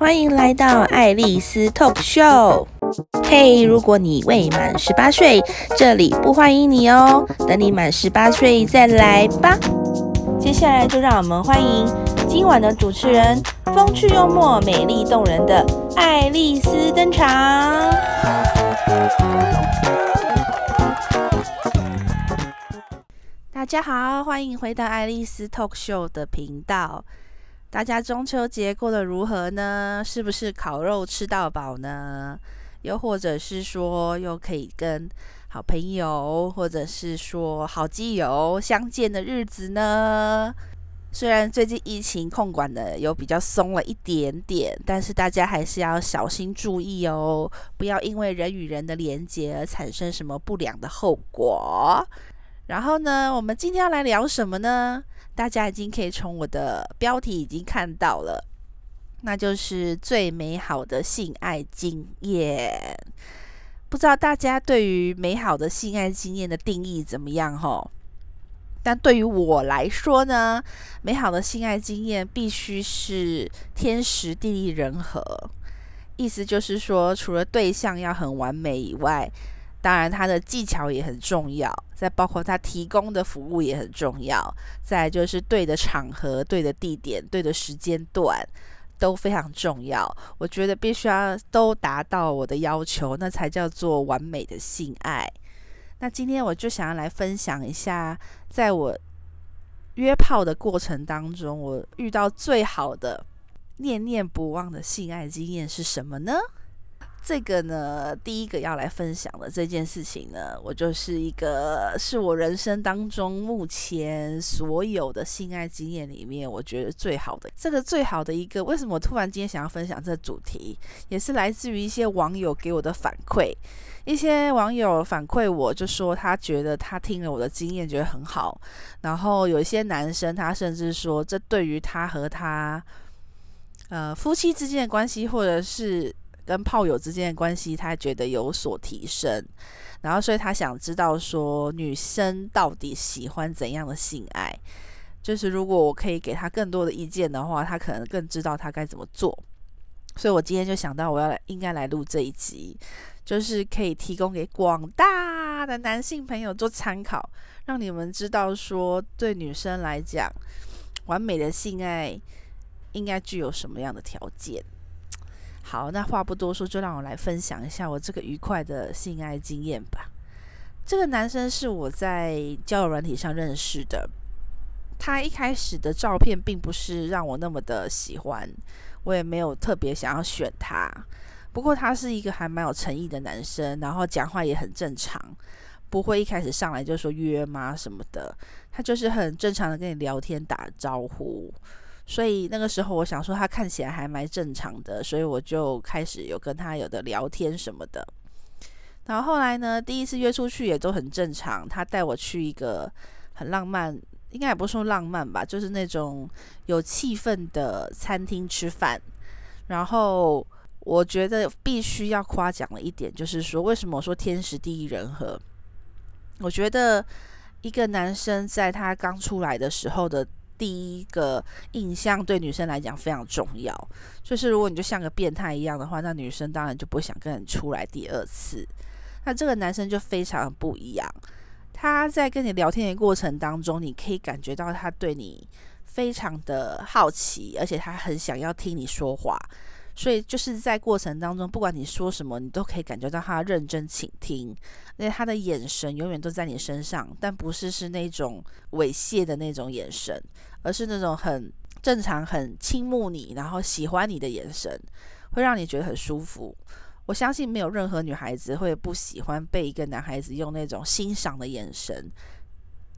欢迎来到爱丽丝 Talk Show。嘿，如果你未满十八岁，这里不欢迎你哦。等你满十八岁再来吧。接下来就让我们欢迎今晚的主持人，风趣幽默、美丽动人的爱丽丝登场。大家好，欢迎回到爱丽丝 Talk Show 的频道。大家中秋节过得如何呢？是不是烤肉吃到饱呢？又或者是说，又可以跟好朋友，或者是说好基友相见的日子呢？虽然最近疫情控管的有比较松了一点点，但是大家还是要小心注意哦，不要因为人与人的连结而产生什么不良的后果。然后呢，我们今天要来聊什么呢？大家已经可以从我的标题已经看到了，那就是最美好的性爱经验。不知道大家对于美好的性爱经验的定义怎么样？吼，但对于我来说呢，美好的性爱经验必须是天时地利人和。意思就是说，除了对象要很完美以外，当然，他的技巧也很重要，再包括他提供的服务也很重要，再就是对的场合、对的地点、对的时间段都非常重要。我觉得必须要都达到我的要求，那才叫做完美的性爱。那今天我就想要来分享一下，在我约炮的过程当中，我遇到最好的、念念不忘的性爱经验是什么呢？这个呢，第一个要来分享的这件事情呢，我就是一个是我人生当中目前所有的性爱经验里面，我觉得最好的。这个最好的一个，为什么我突然今天想要分享这主题，也是来自于一些网友给我的反馈。一些网友反馈我，就说他觉得他听了我的经验觉得很好，然后有一些男生他甚至说，这对于他和他呃夫妻之间的关系，或者是跟炮友之间的关系，他觉得有所提升，然后所以他想知道说，女生到底喜欢怎样的性爱？就是如果我可以给他更多的意见的话，他可能更知道他该怎么做。所以我今天就想到，我要来应该来录这一集，就是可以提供给广大的男性朋友做参考，让你们知道说，对女生来讲，完美的性爱应该具有什么样的条件。好，那话不多说，就让我来分享一下我这个愉快的性爱经验吧。这个男生是我在交友软体上认识的，他一开始的照片并不是让我那么的喜欢，我也没有特别想要选他。不过他是一个还蛮有诚意的男生，然后讲话也很正常，不会一开始上来就说约吗什么的，他就是很正常的跟你聊天打招呼。所以那个时候，我想说他看起来还蛮正常的，所以我就开始有跟他有的聊天什么的。然后后来呢，第一次约出去也都很正常。他带我去一个很浪漫，应该也不说浪漫吧，就是那种有气氛的餐厅吃饭。然后我觉得必须要夸奖的一点，就是说为什么我说天时地利人和？我觉得一个男生在他刚出来的时候的。第一个印象对女生来讲非常重要，就是如果你就像个变态一样的话，那女生当然就不想跟你出来第二次。那这个男生就非常不一样，他在跟你聊天的过程当中，你可以感觉到他对你非常的好奇，而且他很想要听你说话。所以就是在过程当中，不管你说什么，你都可以感觉到他认真倾听，因为他的眼神永远都在你身上，但不是是那种猥亵的那种眼神，而是那种很正常、很倾慕你，然后喜欢你的眼神，会让你觉得很舒服。我相信没有任何女孩子会不喜欢被一个男孩子用那种欣赏的眼神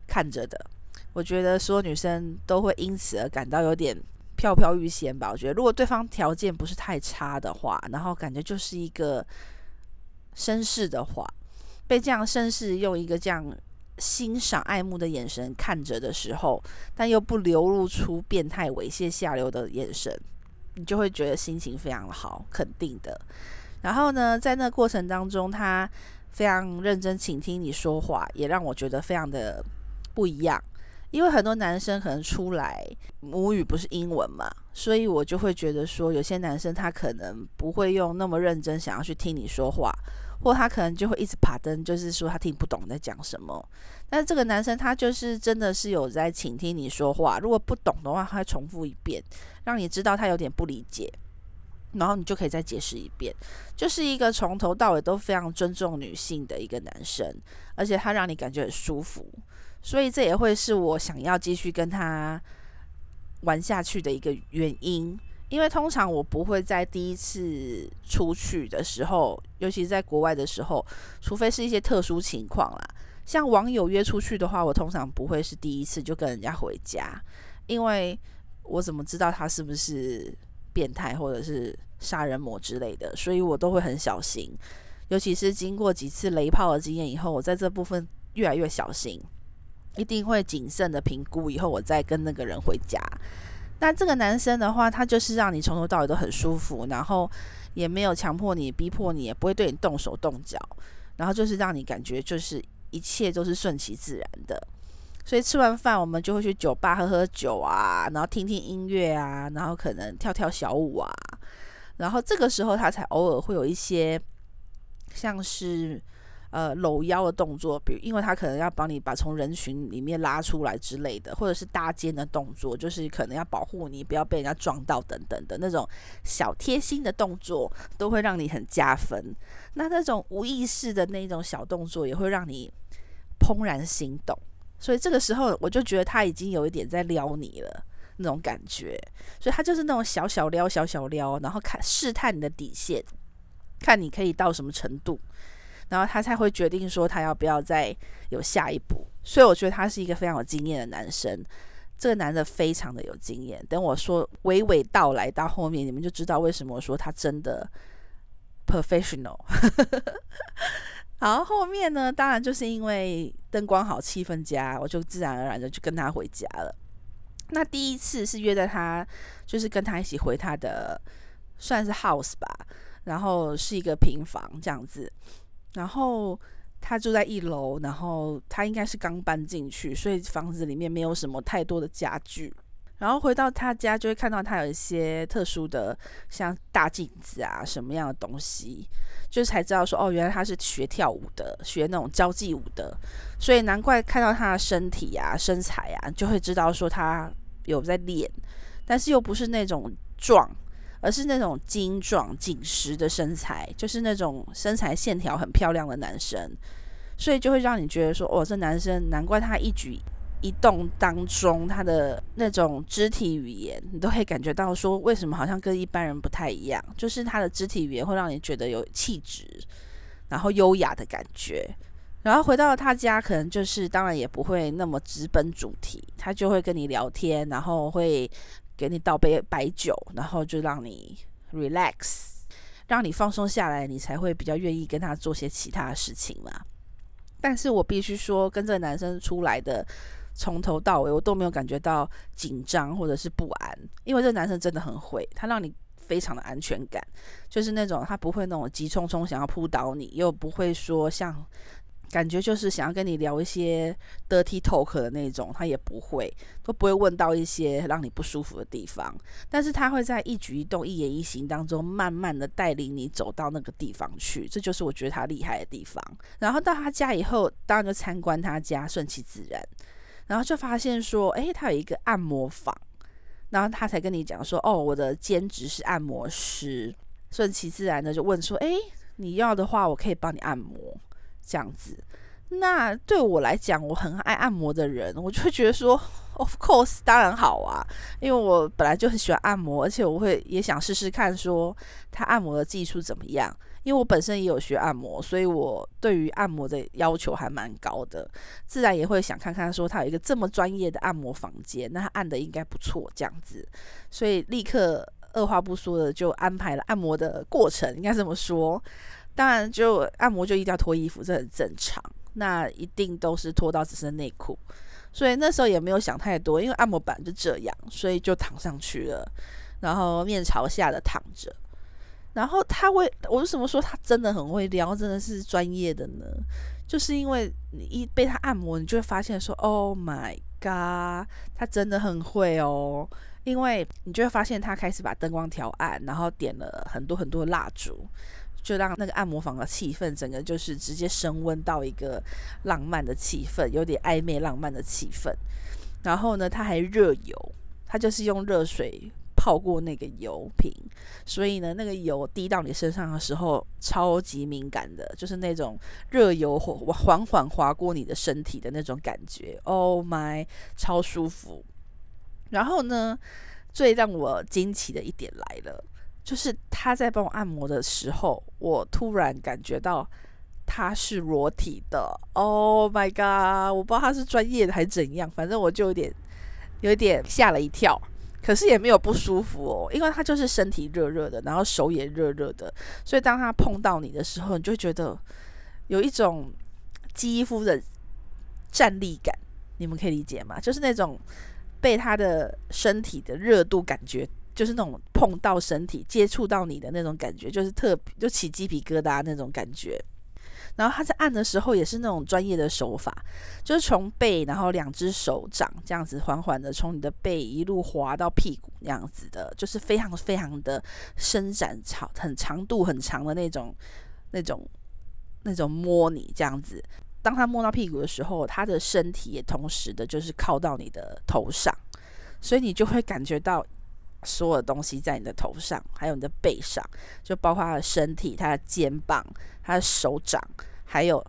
看着的。我觉得所有女生都会因此而感到有点。飘飘欲仙吧，我觉得如果对方条件不是太差的话，然后感觉就是一个绅士的话，被这样绅士用一个这样欣赏爱慕的眼神看着的时候，但又不流露出变态猥亵下流的眼神，你就会觉得心情非常好，肯定的。然后呢，在那过程当中，他非常认真倾听你说话，也让我觉得非常的不一样。因为很多男生可能出来母语不是英文嘛，所以我就会觉得说，有些男生他可能不会用那么认真想要去听你说话，或他可能就会一直爬灯，就是说他听不懂你在讲什么。但是这个男生他就是真的是有在倾听你说话，如果不懂的话，他会重复一遍，让你知道他有点不理解，然后你就可以再解释一遍，就是一个从头到尾都非常尊重女性的一个男生，而且他让你感觉很舒服。所以这也会是我想要继续跟他玩下去的一个原因，因为通常我不会在第一次出去的时候，尤其是在国外的时候，除非是一些特殊情况啦，像网友约出去的话，我通常不会是第一次就跟人家回家，因为我怎么知道他是不是变态或者是杀人魔之类的，所以我都会很小心，尤其是经过几次雷炮的经验以后，我在这部分越来越小心。一定会谨慎的评估，以后我再跟那个人回家。那这个男生的话，他就是让你从头到尾都很舒服，然后也没有强迫你、逼迫你，也不会对你动手动脚，然后就是让你感觉就是一切都是顺其自然的。所以吃完饭，我们就会去酒吧喝喝酒啊，然后听听音乐啊，然后可能跳跳小舞啊，然后这个时候他才偶尔会有一些像是。呃，搂腰的动作，比如因为他可能要帮你把从人群里面拉出来之类的，或者是搭肩的动作，就是可能要保护你不要被人家撞到等等的那种小贴心的动作，都会让你很加分。那那种无意识的那种小动作，也会让你怦然心动。所以这个时候，我就觉得他已经有一点在撩你了那种感觉。所以他就是那种小小撩、小小撩，然后看试探你的底线，看你可以到什么程度。然后他才会决定说他要不要再有下一步，所以我觉得他是一个非常有经验的男生。这个男的非常的有经验。等我说娓娓道来到后面，你们就知道为什么我说他真的 professional。好，后面呢，当然就是因为灯光好，气氛佳，我就自然而然的就跟他回家了。那第一次是约在他，就是跟他一起回他的，算是 house 吧，然后是一个平房这样子。然后他住在一楼，然后他应该是刚搬进去，所以房子里面没有什么太多的家具。然后回到他家，就会看到他有一些特殊的，像大镜子啊什么样的东西，就是才知道说，哦，原来他是学跳舞的，学那种交际舞的，所以难怪看到他的身体啊、身材啊，就会知道说他有在练，但是又不是那种壮。而是那种精壮紧实的身材，就是那种身材线条很漂亮的男生，所以就会让你觉得说，哦，这男生难怪他一举一动当中他的那种肢体语言，你都会感觉到说，为什么好像跟一般人不太一样？就是他的肢体语言会让你觉得有气质，然后优雅的感觉。然后回到他家，可能就是当然也不会那么直奔主题，他就会跟你聊天，然后会。给你倒杯白酒，然后就让你 relax，让你放松下来，你才会比较愿意跟他做些其他的事情嘛。但是我必须说，跟这个男生出来的，从头到尾我都没有感觉到紧张或者是不安，因为这个男生真的很会，他让你非常的安全感，就是那种他不会那种急匆匆想要扑倒你，又不会说像。感觉就是想要跟你聊一些 dirty talk 的那种，他也不会，都不会问到一些让你不舒服的地方。但是他会在一举一动、一言一行当中，慢慢的带领你走到那个地方去。这就是我觉得他厉害的地方。然后到他家以后，当然就参观他家，顺其自然。然后就发现说，诶，他有一个按摩房。然后他才跟你讲说，哦，我的兼职是按摩师。顺其自然的就问说，诶，你要的话，我可以帮你按摩。这样子，那对我来讲，我很爱按摩的人，我就会觉得说，of course，当然好啊，因为我本来就很喜欢按摩，而且我会也想试试看说他按摩的技术怎么样，因为我本身也有学按摩，所以我对于按摩的要求还蛮高的，自然也会想看看说他有一个这么专业的按摩房间，那他按的应该不错，这样子，所以立刻二话不说的就安排了按摩的过程，应该这么说。当然，就按摩就一定要脱衣服，这很正常。那一定都是脱到只剩内裤，所以那时候也没有想太多，因为按摩板就这样，所以就躺上去了，然后面朝下的躺着。然后他会，我为什么说他真的很会撩，真的是专业的呢？就是因为你一被他按摩，你就会发现说，Oh my god，他真的很会哦。因为你就会发现他开始把灯光调暗，然后点了很多很多蜡烛，就让那个按摩房的气氛整个就是直接升温到一个浪漫的气氛，有点暧昧浪漫的气氛。然后呢，他还热油，他就是用热水泡过那个油瓶，所以呢，那个油滴到你身上的时候超级敏感的，就是那种热油缓缓缓划过你的身体的那种感觉。Oh my，超舒服。然后呢，最让我惊奇的一点来了，就是他在帮我按摩的时候，我突然感觉到他是裸体的。Oh my god！我不知道他是专业的还是怎样，反正我就有点有点吓了一跳。可是也没有不舒服哦，因为他就是身体热热的，然后手也热热的，所以当他碰到你的时候，你就觉得有一种肌肤的站立感。你们可以理解吗？就是那种。被他的身体的热度感觉，就是那种碰到身体、接触到你的那种感觉，就是特就起鸡皮疙瘩那种感觉。然后他在按的时候也是那种专业的手法，就是从背，然后两只手掌这样子缓缓的从你的背一路滑到屁股那样子的，就是非常非常的伸展长、很长度很长的那种、那种、那种摸你这样子。当他摸到屁股的时候，他的身体也同时的，就是靠到你的头上，所以你就会感觉到所有东西在你的头上，还有你的背上，就包括他的身体、他的肩膀、他的手掌，还有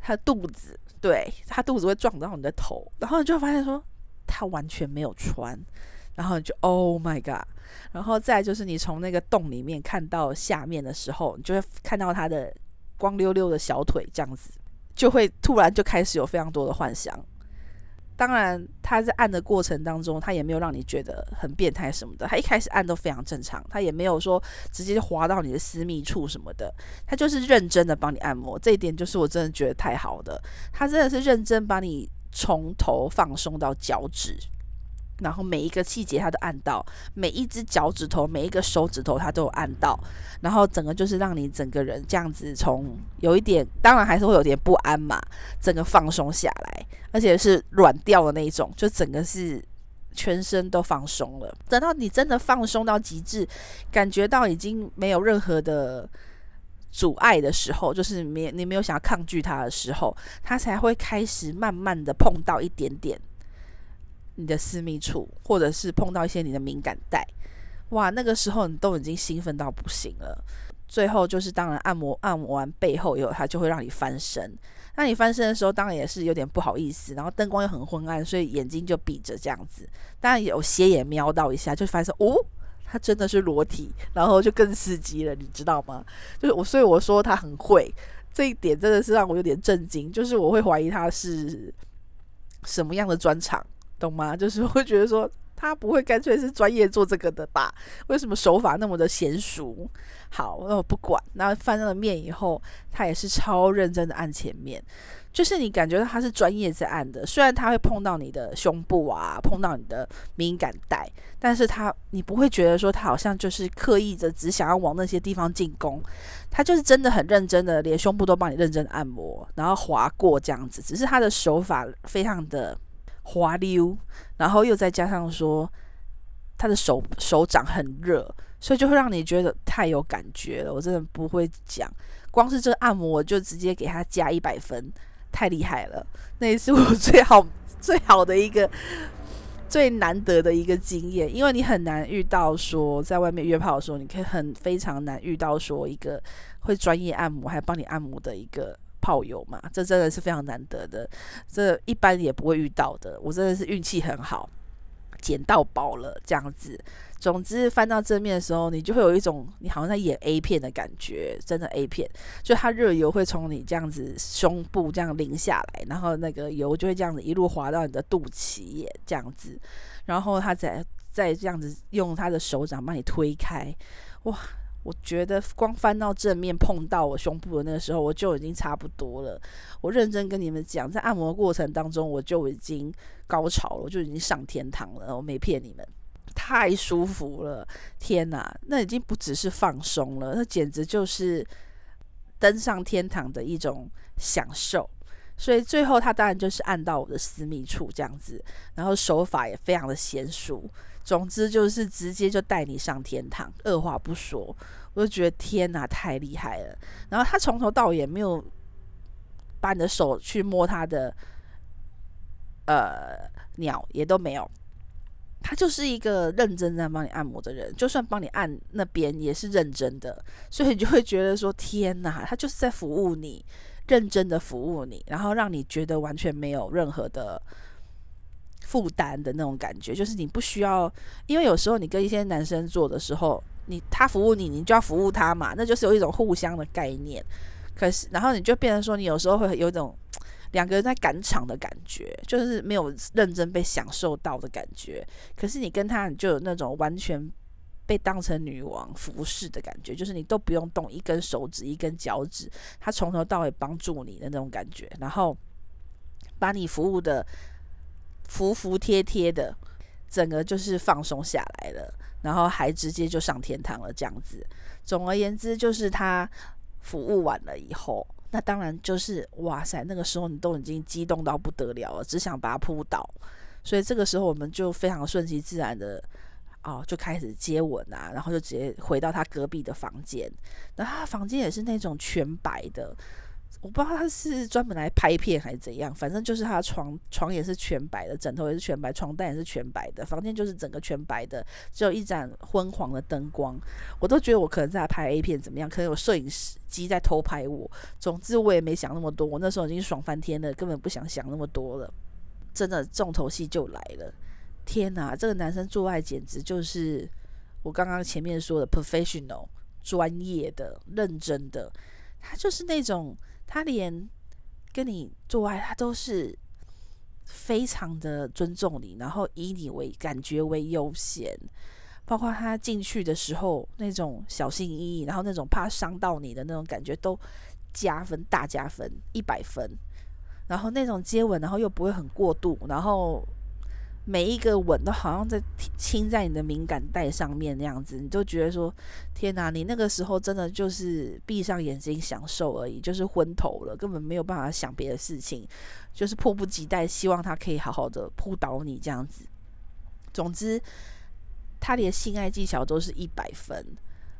他的肚子。对，他肚子会撞到你的头，然后你就发现说他完全没有穿，然后你就 Oh my God！然后再就是你从那个洞里面看到下面的时候，你就会看到他的光溜溜的小腿这样子。就会突然就开始有非常多的幻想。当然，他在按的过程当中，他也没有让你觉得很变态什么的。他一开始按都非常正常，他也没有说直接滑到你的私密处什么的。他就是认真的帮你按摩，这一点就是我真的觉得太好的。他真的是认真把你从头放松到脚趾。然后每一个细节他都按到，每一只脚趾头、每一个手指头他都有按到，然后整个就是让你整个人这样子从有一点，当然还是会有点不安嘛，整个放松下来，而且是软掉的那一种，就整个是全身都放松了。等到你真的放松到极致，感觉到已经没有任何的阻碍的时候，就是没你没有想要抗拒它的时候，它才会开始慢慢的碰到一点点。你的私密处，或者是碰到一些你的敏感带，哇，那个时候你都已经兴奋到不行了。最后就是，当然按摩按摩完背后以后，它就会让你翻身。那你翻身的时候，当然也是有点不好意思，然后灯光又很昏暗，所以眼睛就闭着这样子。当然有斜眼瞄到一下，就发现哦，他真的是裸体，然后就更刺激了，你知道吗？就是我，所以我说他很会，这一点真的是让我有点震惊。就是我会怀疑他是什么样的专场。懂吗？就是会觉得说他不会干脆是专业做这个的吧？为什么手法那么的娴熟？好，那我不管。那翻了面以后，他也是超认真的按前面，就是你感觉到他是专业在按的。虽然他会碰到你的胸部啊，碰到你的敏感带，但是他你不会觉得说他好像就是刻意的只想要往那些地方进攻，他就是真的很认真的，连胸部都帮你认真按摩，然后划过这样子。只是他的手法非常的。滑溜，然后又再加上说，他的手手掌很热，所以就会让你觉得太有感觉了。我真的不会讲，光是这个按摩我就直接给他加一百分，太厉害了。那也是我最好 最好的一个最难得的一个经验，因为你很难遇到说在外面约炮的时候，你可以很非常难遇到说一个会专业按摩还帮你按摩的一个。炮友嘛，这真的是非常难得的，这一般也不会遇到的。我真的是运气很好，捡到宝了这样子。总之翻到正面的时候，你就会有一种你好像在演 A 片的感觉，真的 A 片。就它热油会从你这样子胸部这样淋下来，然后那个油就会这样子一路滑到你的肚脐这样子，然后他再再这样子用他的手掌帮你推开，哇！我觉得光翻到正面碰到我胸部的那个时候，我就已经差不多了。我认真跟你们讲，在按摩过程当中，我就已经高潮了，我就已经上天堂了。我没骗你们，太舒服了！天哪，那已经不只是放松了，那简直就是登上天堂的一种享受。所以最后他当然就是按到我的私密处这样子，然后手法也非常的娴熟。总之就是直接就带你上天堂，二话不说，我就觉得天哪，太厉害了。然后他从头到尾也没有把你的手去摸他的呃鸟，也都没有。他就是一个认真在帮你按摩的人，就算帮你按那边也是认真的，所以你就会觉得说天哪，他就是在服务你，认真的服务你，然后让你觉得完全没有任何的负担的那种感觉，就是你不需要，因为有时候你跟一些男生做的时候，你他服务你，你就要服务他嘛，那就是有一种互相的概念。可是，然后你就变成说，你有时候会有一种。两个人在赶场的感觉，就是没有认真被享受到的感觉。可是你跟他，你就有那种完全被当成女王服侍的感觉，就是你都不用动一根手指、一根脚趾，他从头到尾帮助你的那种感觉，然后把你服务的服服帖帖的，整个就是放松下来了，然后还直接就上天堂了这样子。总而言之，就是他服务完了以后。那当然就是哇塞，那个时候你都已经激动到不得了了，只想把他扑倒。所以这个时候我们就非常顺其自然的哦，就开始接吻啊，然后就直接回到他隔壁的房间。然后他房间也是那种全白的。我不知道他是专门来拍片还是怎样，反正就是他床床也是全白的，枕头也是全白，床单也是全白的，房间就是整个全白的，只有一盏昏黄的灯光。我都觉得我可能在拍 A 片怎么样，可能有摄影师机在偷拍我。总之我也没想那么多，我那时候已经爽翻天了，根本不想想那么多了。真的重头戏就来了，天哪，这个男生做爱简直就是我刚刚前面说的 professional 专业的、认真的，他就是那种。他连跟你做爱，他都是非常的尊重你，然后以你为感觉为优先。包括他进去的时候那种小心翼翼，然后那种怕伤到你的那种感觉，都加分，大加分，一百分。然后那种接吻，然后又不会很过度，然后。每一个吻都好像在亲在你的敏感带上面那样子，你就觉得说：天哪！你那个时候真的就是闭上眼睛享受而已，就是昏头了，根本没有办法想别的事情，就是迫不及待希望他可以好好的扑倒你这样子。总之，他连性爱技巧都是一百分，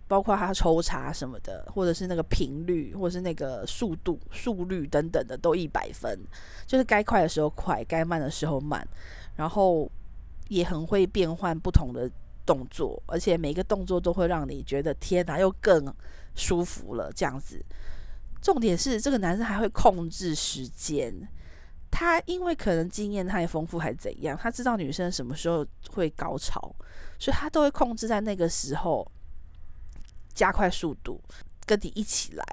包括他抽插什么的，或者是那个频率，或者是那个速度、速率等等的都一百分，就是该快的时候快，该慢的时候慢。然后也很会变换不同的动作，而且每个动作都会让你觉得天哪，又更舒服了这样子。重点是这个男生还会控制时间，他因为可能经验太丰富还怎样，他知道女生什么时候会高潮，所以他都会控制在那个时候加快速度，跟你一起来。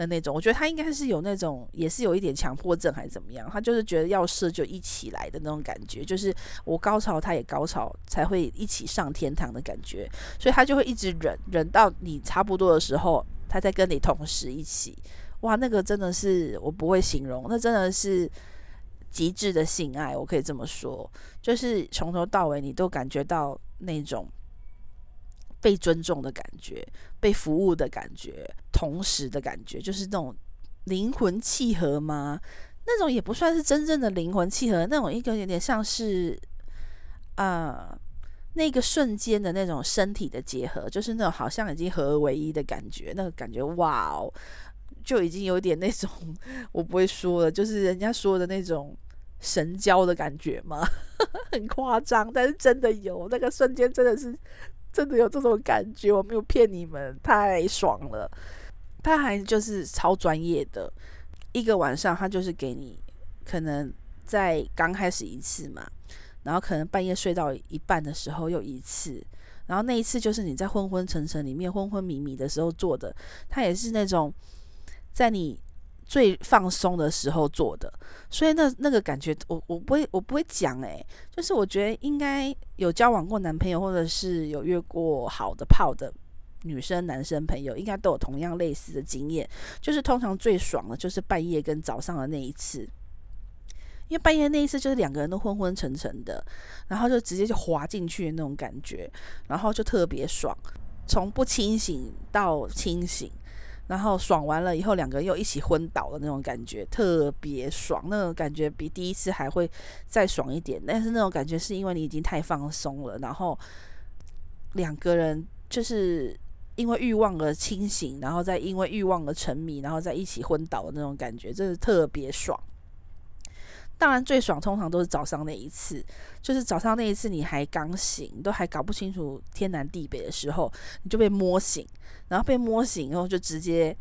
的那种，我觉得他应该是有那种，也是有一点强迫症还是怎么样，他就是觉得要射就一起来的那种感觉，就是我高潮他也高潮才会一起上天堂的感觉，所以他就会一直忍，忍到你差不多的时候，他再跟你同时一起，哇，那个真的是我不会形容，那真的是极致的性爱，我可以这么说，就是从头到尾你都感觉到那种。被尊重的感觉，被服务的感觉，同时的感觉，就是那种灵魂契合吗？那种也不算是真正的灵魂契合，那种一个有点像是啊、那个瞬间的那种身体的结合，就是那种好像已经合而为一的感觉，那个感觉哇哦，就已经有点那种 我不会说了，就是人家说的那种神交的感觉吗？很夸张，但是真的有那个瞬间，真的是。真的有这种感觉，我没有骗你们，太爽了。他还就是超专业的，一个晚上他就是给你，可能在刚开始一次嘛，然后可能半夜睡到一半的时候又一次，然后那一次就是你在昏昏沉沉里面昏昏迷迷的时候做的，他也是那种在你。最放松的时候做的，所以那那个感觉我，我不会我不会讲诶、就是我觉得应该有交往过男朋友，或者是有约过好的炮的女生男生朋友，应该都有同样类似的经验，就是通常最爽的就是半夜跟早上的那一次，因为半夜那一次就是两个人都昏昏沉沉的，然后就直接就滑进去那种感觉，然后就特别爽，从不清醒到清醒。然后爽完了以后，两个又一起昏倒的那种感觉，特别爽。那种感觉比第一次还会再爽一点。但是那种感觉是因为你已经太放松了，然后两个人就是因为欲望而清醒，然后再因为欲望而沉迷，然后再一起昏倒的那种感觉，真的特别爽。当然，最爽通常都是早上那一次，就是早上那一次，你还刚醒，都还搞不清楚天南地北的时候，你就被摸醒，然后被摸醒以后就直接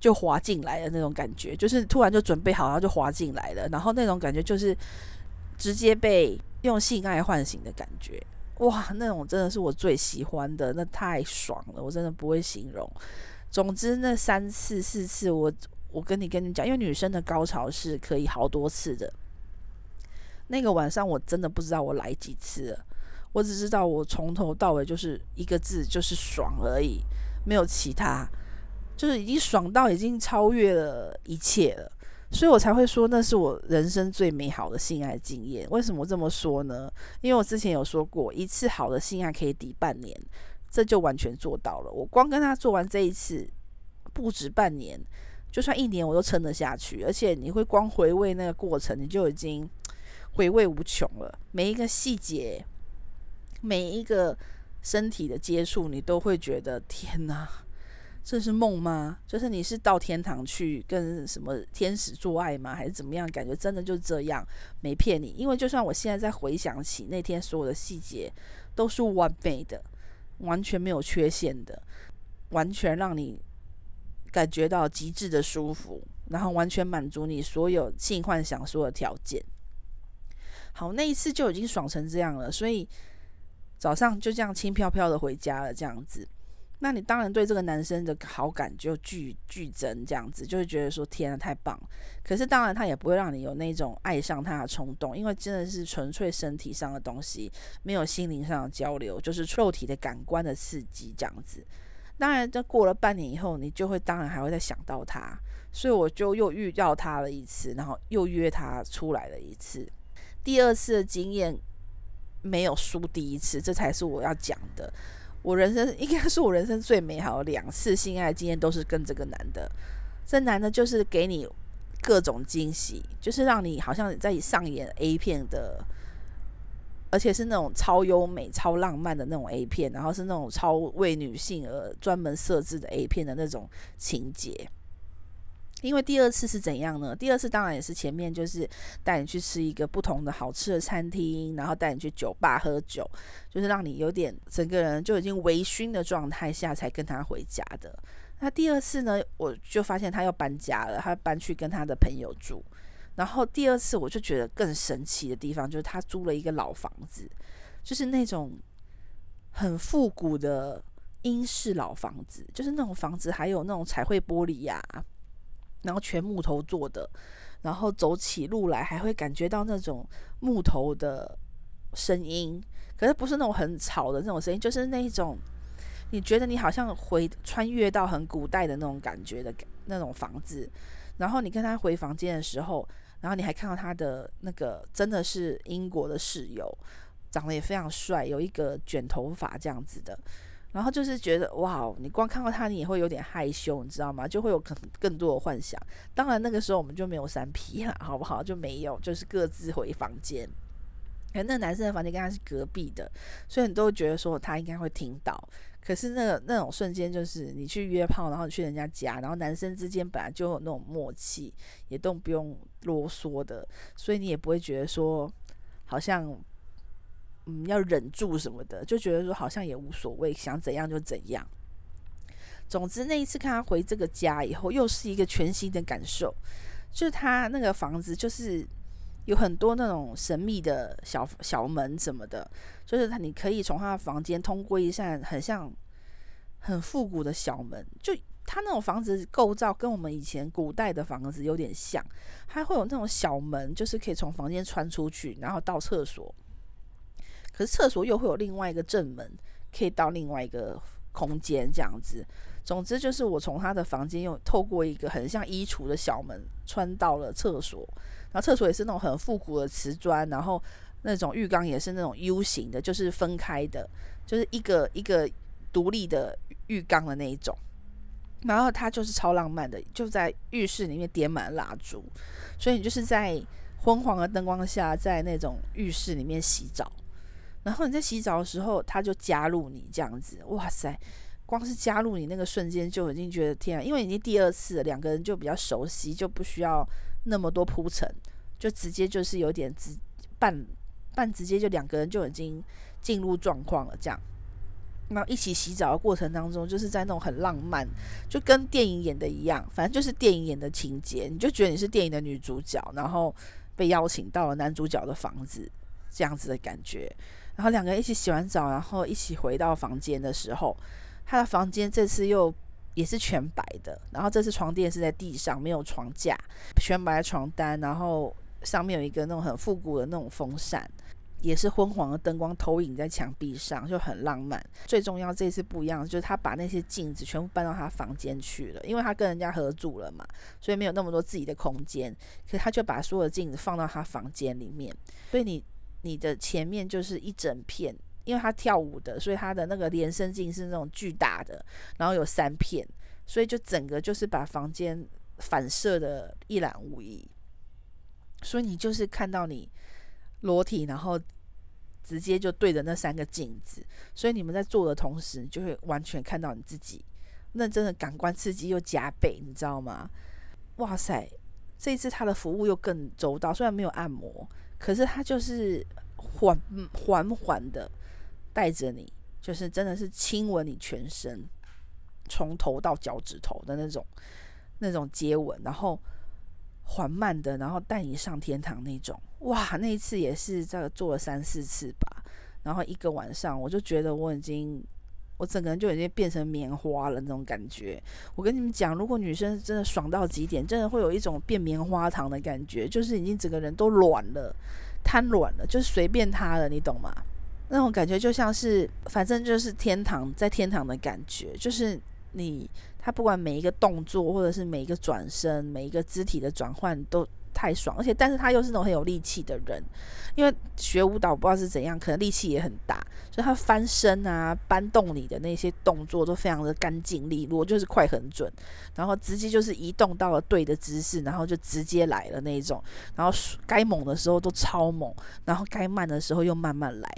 就滑进来的那种感觉，就是突然就准备好，然后就滑进来了，然后那种感觉就是直接被用性爱唤醒的感觉，哇，那种真的是我最喜欢的，那太爽了，我真的不会形容。总之，那三次四次，我我跟你跟你讲，因为女生的高潮是可以好多次的。那个晚上我真的不知道我来几次了，我只知道我从头到尾就是一个字，就是爽而已，没有其他，就是已经爽到已经超越了一切了，所以我才会说那是我人生最美好的性爱经验。为什么这么说呢？因为我之前有说过，一次好的性爱可以抵半年，这就完全做到了。我光跟他做完这一次，不止半年，就算一年我都撑得下去，而且你会光回味那个过程，你就已经。回味无穷了，每一个细节，每一个身体的接触，你都会觉得天哪，这是梦吗？就是你是到天堂去跟什么天使做爱吗？还是怎么样？感觉真的就这样，没骗你。因为就算我现在在回想起那天所有的细节，都是完美的，完全没有缺陷的，完全让你感觉到极致的舒服，然后完全满足你所有性幻想所有的条件。好，那一次就已经爽成这样了，所以早上就这样轻飘飘的回家了，这样子。那你当然对这个男生的好感就剧剧增，这样子就会觉得说天啊，太棒。可是当然他也不会让你有那种爱上他的冲动，因为真的是纯粹身体上的东西，没有心灵上的交流，就是肉体的感官的刺激这样子。当然，这过了半年以后，你就会当然还会再想到他，所以我就又遇到他了一次，然后又约他出来了一次。第二次的经验没有输第一次，这才是我要讲的。我人生应该是我人生最美好的两次性爱经验，都是跟这个男的。这男的就是给你各种惊喜，就是让你好像在上演 A 片的，而且是那种超优美、超浪漫的那种 A 片，然后是那种超为女性而专门设置的 A 片的那种情节。因为第二次是怎样呢？第二次当然也是前面就是带你去吃一个不同的好吃的餐厅，然后带你去酒吧喝酒，就是让你有点整个人就已经微醺的状态下才跟他回家的。那第二次呢，我就发现他要搬家了，他搬去跟他的朋友住。然后第二次我就觉得更神奇的地方就是他租了一个老房子，就是那种很复古的英式老房子，就是那种房子还有那种彩绘玻璃呀、然后全木头做的，然后走起路来还会感觉到那种木头的声音，可是不是那种很吵的那种声音，就是那一种你觉得你好像回穿越到很古代的那种感觉的那种房子。然后你跟他回房间的时候，然后你还看到他的那个真的是英国的室友，长得也非常帅，有一个卷头发这样子的。然后就是觉得哇，你光看到他，你也会有点害羞，你知道吗？就会有更更多的幻想。当然那个时候我们就没有三 P 了，好不好？就没有，就是各自回房间。可那男生的房间跟他是隔壁的，所以你都觉得说他应该会听到。可是那个那种瞬间，就是你去约炮，然后你去人家家，然后男生之间本来就有那种默契，也都不用啰嗦的，所以你也不会觉得说好像。嗯，要忍住什么的，就觉得说好像也无所谓，想怎样就怎样。总之那一次看他回这个家以后，又是一个全新的感受。就是他那个房子，就是有很多那种神秘的小小门什么的，就是他你可以从他的房间通过一扇很像很复古的小门。就他那种房子构造跟我们以前古代的房子有点像，还会有那种小门，就是可以从房间穿出去，然后到厕所。可是厕所又会有另外一个正门，可以到另外一个空间这样子。总之就是我从他的房间又透过一个很像衣橱的小门穿到了厕所，然后厕所也是那种很复古的瓷砖，然后那种浴缸也是那种 U 型的，就是分开的，就是一个一个独立的浴缸的那一种。然后它就是超浪漫的，就在浴室里面点满蜡烛，所以你就是在昏黄的灯光下，在那种浴室里面洗澡。然后你在洗澡的时候，他就加入你这样子，哇塞！光是加入你那个瞬间就已经觉得天啊，因为已经第二次了，两个人就比较熟悉，就不需要那么多铺陈，就直接就是有点直半半直接就两个人就已经进入状况了这样。然后一起洗澡的过程当中，就是在那种很浪漫，就跟电影演的一样，反正就是电影演的情节，你就觉得你是电影的女主角，然后被邀请到了男主角的房子，这样子的感觉。然后两个人一起洗完澡，然后一起回到房间的时候，他的房间这次又也是全白的，然后这次床垫是在地上，没有床架，全白的床单，然后上面有一个那种很复古的那种风扇。也是昏黄的灯光投影在墙壁上，就很浪漫。最重要这次不一样，就是他把那些镜子全部搬到他房间去了，因为他跟人家合住了嘛，所以没有那么多自己的空间。可是他就把所有的镜子放到他房间里面，所以你你的前面就是一整片，因为他跳舞的，所以他的那个连身镜是那种巨大的，然后有三片，所以就整个就是把房间反射的一览无遗。所以你就是看到你裸体，然后。直接就对着那三个镜子，所以你们在做的同时，就会完全看到你自己，那真的感官刺激又加倍，你知道吗？哇塞，这一次他的服务又更周到，虽然没有按摩，可是他就是缓缓缓的带着你，就是真的是亲吻你全身，从头到脚趾头的那种那种接吻，然后。缓慢的，然后带你上天堂那种，哇！那一次也是这个做了三四次吧，然后一个晚上，我就觉得我已经，我整个人就已经变成棉花了那种感觉。我跟你们讲，如果女生真的爽到极点，真的会有一种变棉花糖的感觉，就是已经整个人都软了，瘫软了，就是随便她了，你懂吗？那种感觉就像是，反正就是天堂，在天堂的感觉，就是你。他不管每一个动作，或者是每一个转身，每一个肢体的转换都太爽，而且但是他又是那种很有力气的人，因为学舞蹈不知道是怎样，可能力气也很大，所以他翻身啊、搬动你的那些动作都非常的干净利落，就是快很准，然后直接就是移动到了对的姿势，然后就直接来了那种，然后该猛的时候都超猛，然后该慢的时候又慢慢来。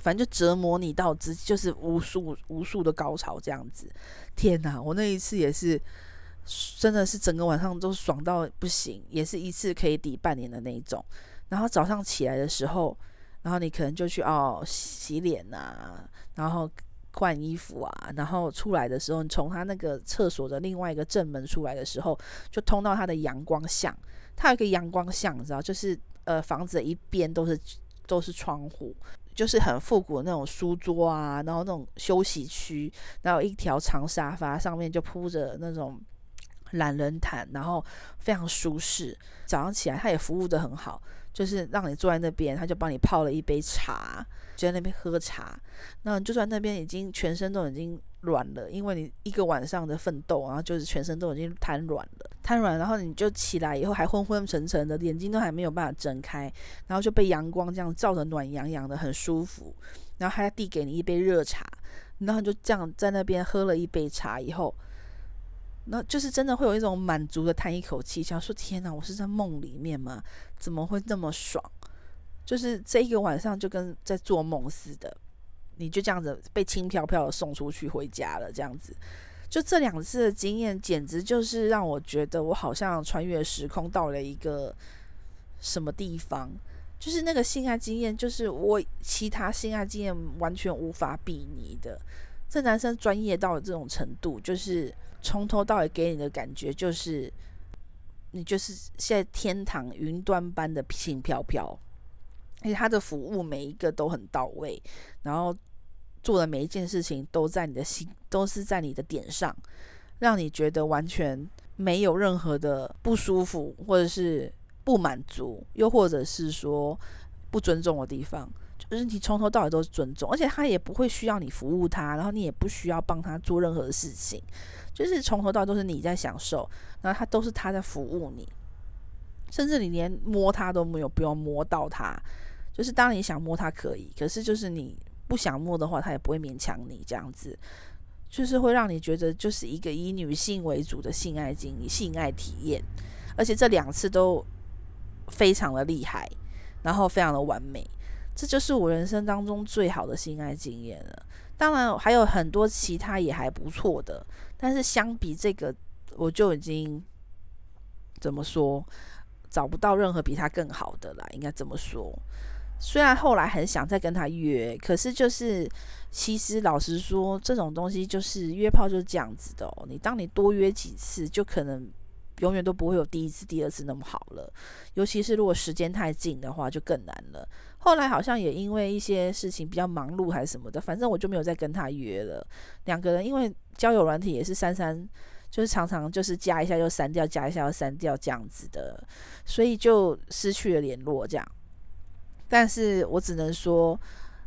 反正就折磨你到直，就是无数无数的高潮这样子。天哪，我那一次也是，真的是整个晚上都爽到不行，也是一次可以抵半年的那一种。然后早上起来的时候，然后你可能就去哦洗脸啊，然后换衣服啊，然后出来的时候，你从他那个厕所的另外一个正门出来的时候，就通到他的阳光巷。他有一个阳光巷，你知道，就是呃房子的一边都是都是窗户。就是很复古的那种书桌啊，然后那种休息区，然后一条长沙发上面就铺着那种懒人毯，然后非常舒适。早上起来他也服务得很好，就是让你坐在那边，他就帮你泡了一杯茶，就在那边喝茶。那就算那边已经全身都已经软了，因为你一个晚上的奋斗，然后就是全身都已经瘫软了。瘫软，然后你就起来以后还昏昏沉沉的，眼睛都还没有办法睁开，然后就被阳光这样照得暖洋洋的，很舒服。然后还要递给你一杯热茶，然后就这样在那边喝了一杯茶以后，那就是真的会有一种满足的叹一口气，想说天哪，我是在梦里面吗？怎么会那么爽？就是这一个晚上就跟在做梦似的，你就这样子被轻飘飘的送出去回家了，这样子。就这两次的经验，简直就是让我觉得我好像穿越时空到了一个什么地方。就是那个性爱经验，就是我其他性爱经验完全无法比拟的。这男生专业到了这种程度，就是从头到尾给你的感觉就是，你就是现在天堂云端般的轻飘飘，而且他的服务每一个都很到位，然后。做的每一件事情都在你的心，都是在你的点上，让你觉得完全没有任何的不舒服，或者是不满足，又或者是说不尊重的地方。就是你从头到尾都是尊重，而且他也不会需要你服务他，然后你也不需要帮他做任何事情，就是从头到尾都是你在享受，然后他都是他在服务你，甚至你连摸他都没有不用摸到他，就是当你想摸他可以，可是就是你。不想摸的话，他也不会勉强你这样子，就是会让你觉得就是一个以女性为主的性爱经历、性爱体验，而且这两次都非常的厉害，然后非常的完美，这就是我人生当中最好的性爱经验了。当然还有很多其他也还不错的，但是相比这个，我就已经怎么说，找不到任何比他更好的了，应该这么说。虽然后来很想再跟他约，可是就是其实老实说，这种东西就是约炮就是这样子的哦。你当你多约几次，就可能永远都不会有第一次、第二次那么好了。尤其是如果时间太近的话，就更难了。后来好像也因为一些事情比较忙碌还是什么的，反正我就没有再跟他约了。两个人因为交友软体也是删删，就是常常就是加一下又删掉，加一下又删掉这样子的，所以就失去了联络。这样，但是我只能说，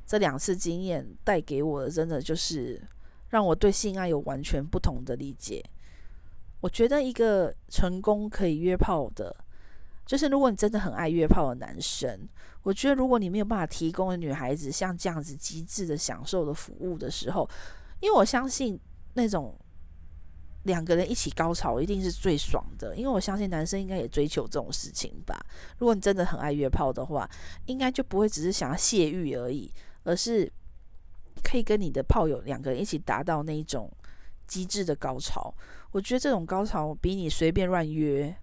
这两次经验带给我的，真的就是让我对性爱有完全不同的理解。我觉得一个成功可以约炮的。就是如果你真的很爱约炮的男生，我觉得如果你没有办法提供女孩子像这样子极致的享受的服务的时候，因为我相信那种两个人一起高潮一定是最爽的，因为我相信男生应该也追求这种事情吧。如果你真的很爱约炮的话，应该就不会只是想要泄欲而已，而是可以跟你的炮友两个人一起达到那一种极致的高潮。我觉得这种高潮比你随便乱约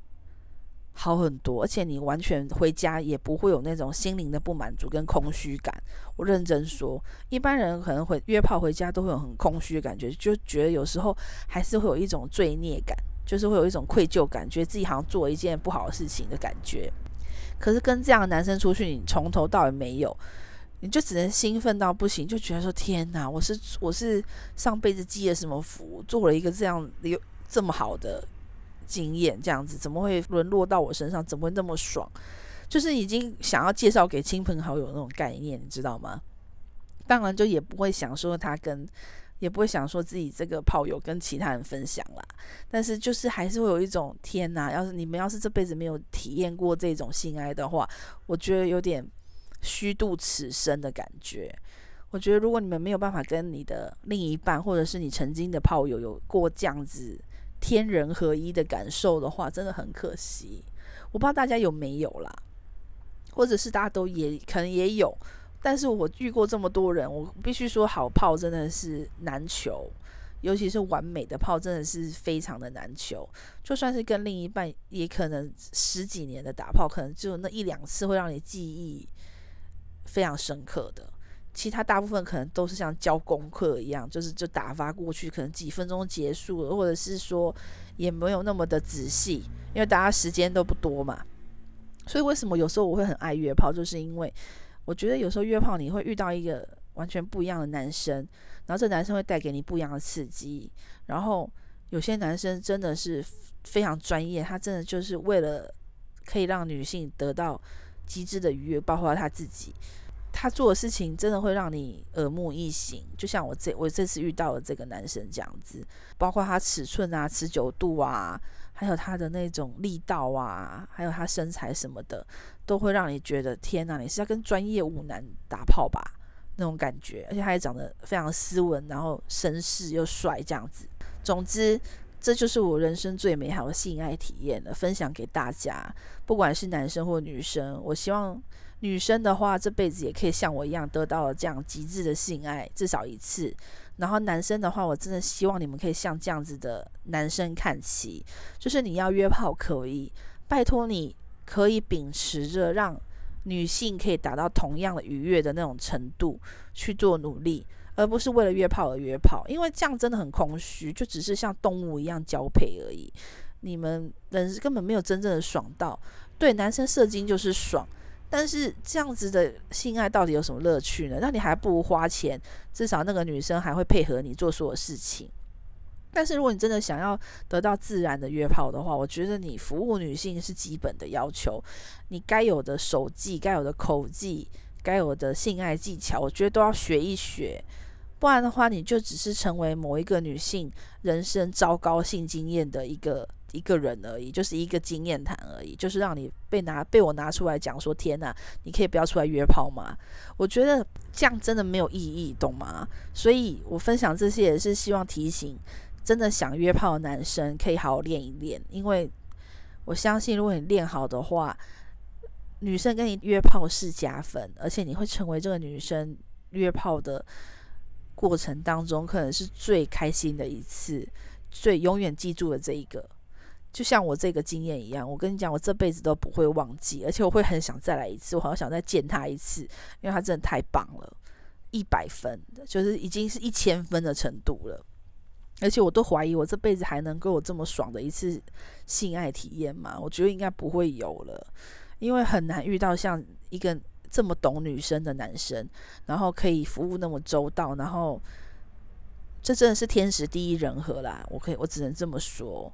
好很多，而且你完全回家也不会有那种心灵的不满足跟空虚感。我认真说，一般人可能会约炮回家都会有很空虚的感觉，就觉得有时候还是会有一种罪孽感，就是会有一种愧疚感，觉得自己好像做了一件不好的事情的感觉。可是跟这样的男生出去，你从头到尾没有，你就只能兴奋到不行，就觉得说天哪，我是我是上辈子积了什么福，做了一个这样有这么好的。经验这样子怎么会沦落到我身上？怎么会那么爽？就是已经想要介绍给亲朋好友那种概念，你知道吗？当然就也不会想说他跟，也不会想说自己这个炮友跟其他人分享啦。但是就是还是会有一种天哪！要是你们要是这辈子没有体验过这种性爱的话，我觉得有点虚度此生的感觉。我觉得如果你们没有办法跟你的另一半，或者是你曾经的炮友有过这样子。天人合一的感受的话，真的很可惜。我不知道大家有没有啦，或者是大家都也可能也有，但是我遇过这么多人，我必须说，好炮真的是难求，尤其是完美的炮，真的是非常的难求。就算是跟另一半，也可能十几年的打炮，可能只有那一两次会让你记忆非常深刻的。其他大部分可能都是像交功课一样，就是就打发过去，可能几分钟结束了，或者是说也没有那么的仔细，因为大家时间都不多嘛。所以为什么有时候我会很爱约炮，就是因为我觉得有时候约炮你会遇到一个完全不一样的男生，然后这男生会带给你不一样的刺激。然后有些男生真的是非常专业，他真的就是为了可以让女性得到极致的愉悦，包括他自己。他做的事情真的会让你耳目一新，就像我这我这次遇到的这个男生这样子，包括他尺寸啊、持久度啊，还有他的那种力道啊，还有他身材什么的，都会让你觉得天哪，你是要跟专业舞男打炮吧那种感觉，而且他也长得非常斯文，然后绅士又帅这样子。总之，这就是我人生最美好的性爱体验了，分享给大家，不管是男生或女生，我希望。女生的话，这辈子也可以像我一样得到这样极致的性爱，至少一次。然后男生的话，我真的希望你们可以像这样子的男生看齐，就是你要约炮可以，拜托你可以秉持着让女性可以达到同样的愉悦的那种程度去做努力，而不是为了约炮而约炮，因为这样真的很空虚，就只是像动物一样交配而已。你们人根本没有真正的爽到，对，男生射精就是爽。但是这样子的性爱到底有什么乐趣呢？那你还不如花钱，至少那个女生还会配合你做所有事情。但是如果你真的想要得到自然的约炮的话，我觉得你服务女性是基本的要求，你该有的手技、该有的口技、该有的性爱技巧，我觉得都要学一学。不然的话，你就只是成为某一个女性人生糟糕性经验的一个一个人而已，就是一个经验谈而已，就是让你被拿被我拿出来讲说，天哪，你可以不要出来约炮吗？我觉得这样真的没有意义，懂吗？所以我分享这些也是希望提醒，真的想约炮的男生可以好好练一练，因为我相信如果你练好的话，女生跟你约炮是加分，而且你会成为这个女生约炮的过程当中可能是最开心的一次，最永远记住的这一个。就像我这个经验一样，我跟你讲，我这辈子都不会忘记，而且我会很想再来一次，我好想再见他一次，因为他真的太棒了，一百分，就是已经是一千分的程度了。而且我都怀疑我这辈子还能够有这么爽的一次性爱体验吗？我觉得应该不会有了，因为很难遇到像一个这么懂女生的男生，然后可以服务那么周到，然后这真的是天时地利人和啦，我可以，我只能这么说。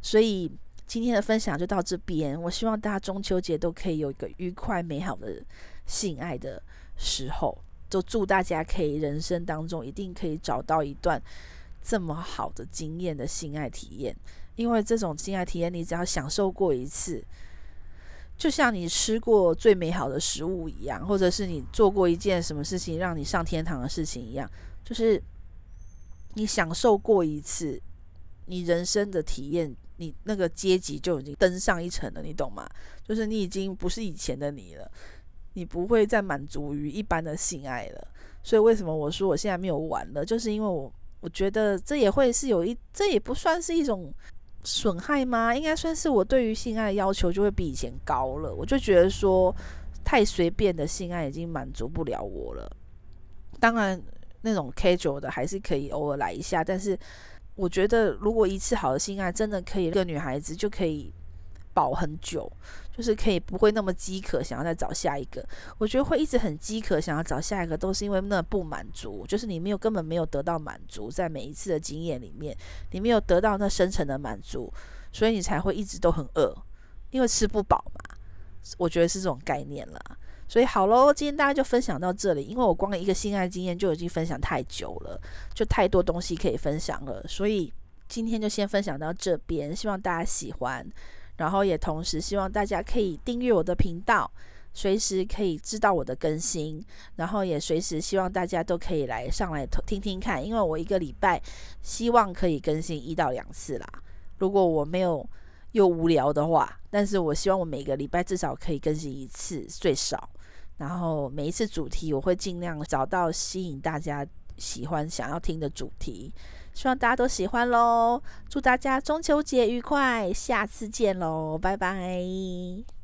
所以今天的分享就到这边。我希望大家中秋节都可以有一个愉快美好的性爱的时候。就祝大家可以人生当中一定可以找到一段这么好的经验的性爱体验。因为这种性爱体验，你只要享受过一次，就像你吃过最美好的食物一样，或者是你做过一件什么事情让你上天堂的事情一样，就是你享受过一次，你人生的体验。你那个阶级就已经登上一层了，你懂吗？就是你已经不是以前的你了，你不会再满足于一般的性爱了。所以为什么我说我现在没有玩了？就是因为我我觉得这也会是有一，这也不算是一种损害吗？应该算是我对于性爱的要求就会比以前高了。我就觉得说太随便的性爱已经满足不了我了。当然那种 casual 的还是可以偶尔来一下，但是。我觉得，如果一次好的性爱真的可以，一个女孩子就可以饱很久，就是可以不会那么饥渴，想要再找下一个。我觉得会一直很饥渴，想要找下一个，都是因为那不满足，就是你没有根本没有得到满足，在每一次的经验里面，你没有得到那深层的满足，所以你才会一直都很饿，因为吃不饱嘛。我觉得是这种概念啦。所以好喽，今天大家就分享到这里。因为我光一个性爱经验就已经分享太久了，就太多东西可以分享了。所以今天就先分享到这边，希望大家喜欢。然后也同时希望大家可以订阅我的频道，随时可以知道我的更新。然后也随时希望大家都可以来上来听听看，因为我一个礼拜希望可以更新一到两次啦。如果我没有又无聊的话，但是我希望我每个礼拜至少可以更新一次，最少。然后每一次主题，我会尽量找到吸引大家喜欢、想要听的主题，希望大家都喜欢喽！祝大家中秋节愉快，下次见喽，拜拜。